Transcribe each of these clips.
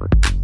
Robert.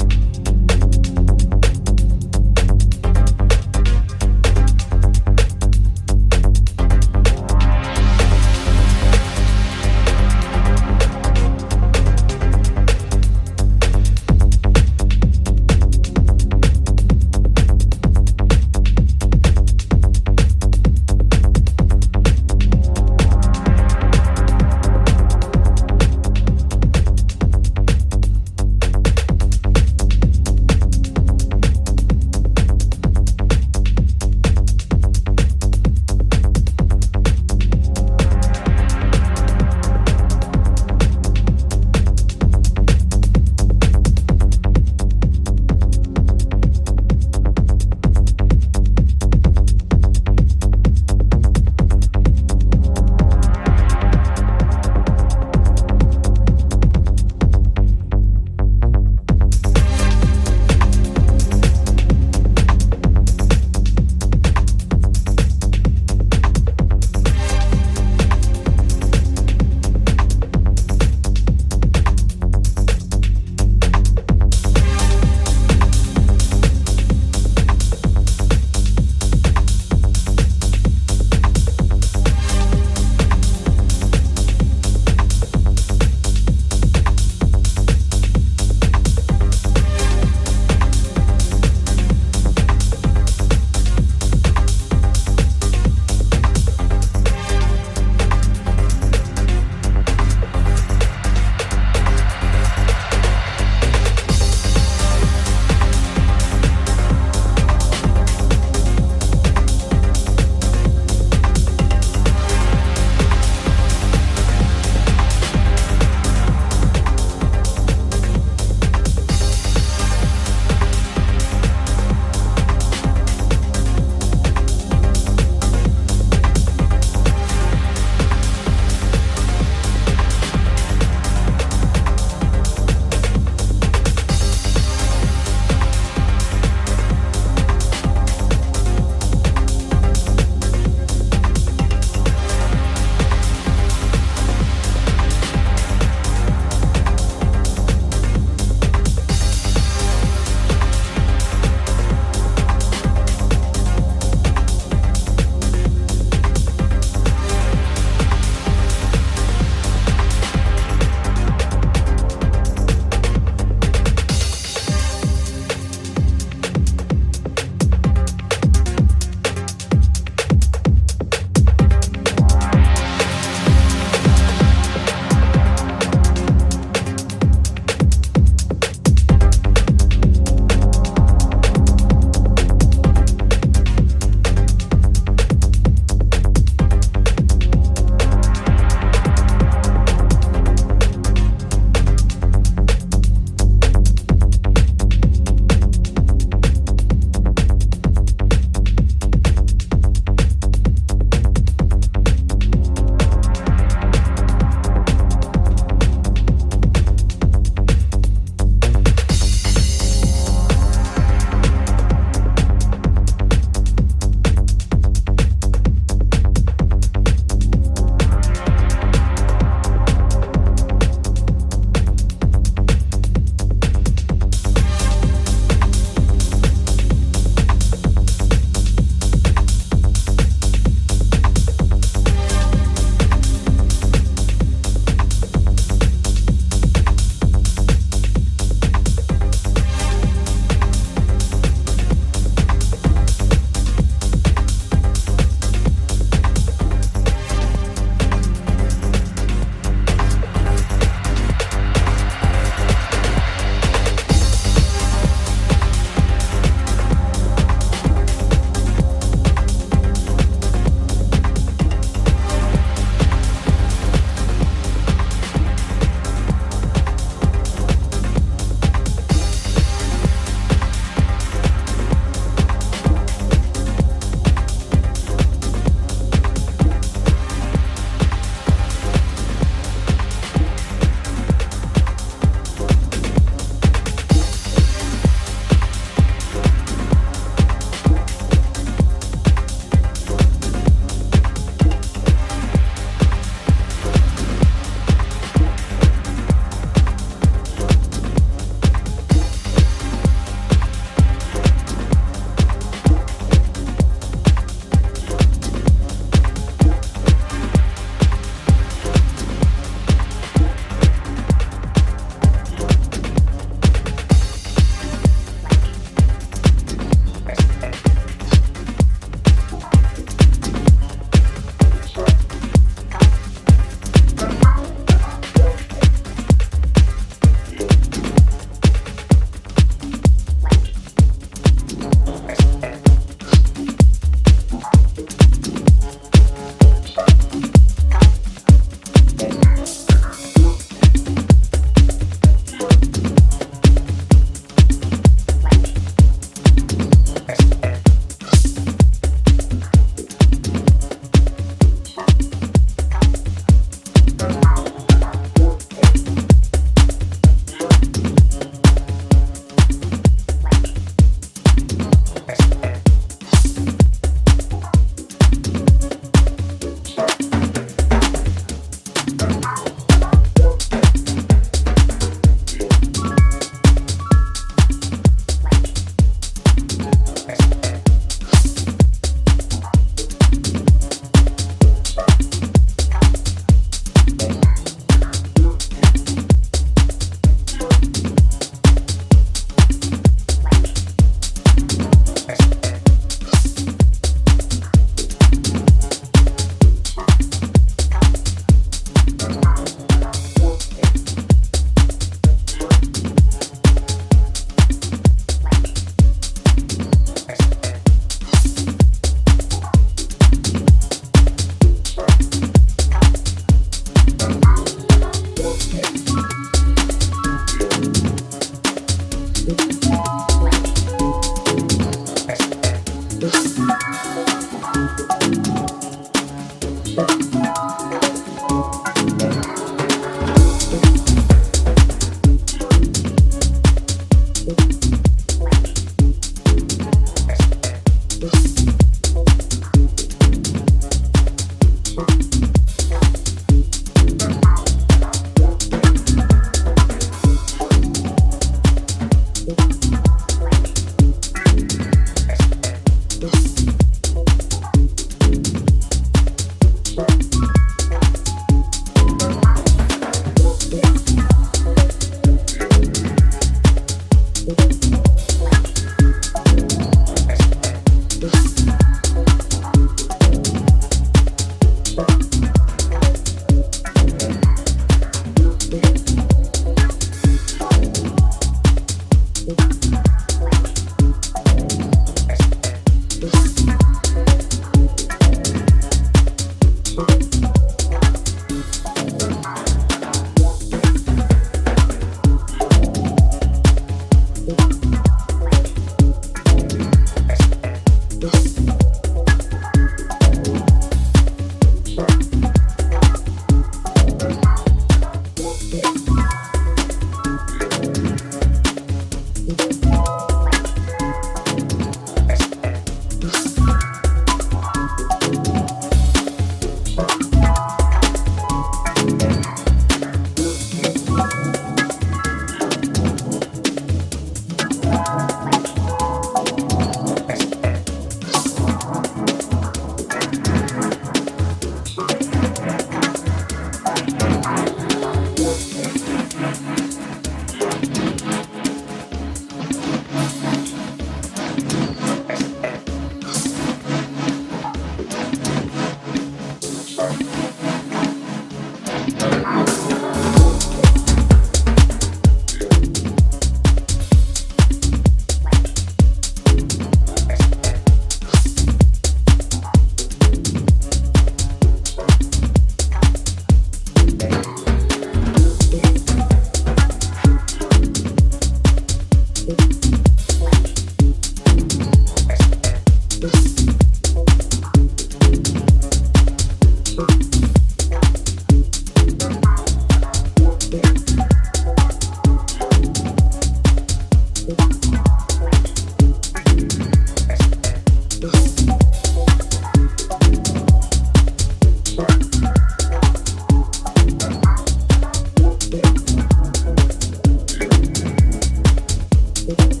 Thank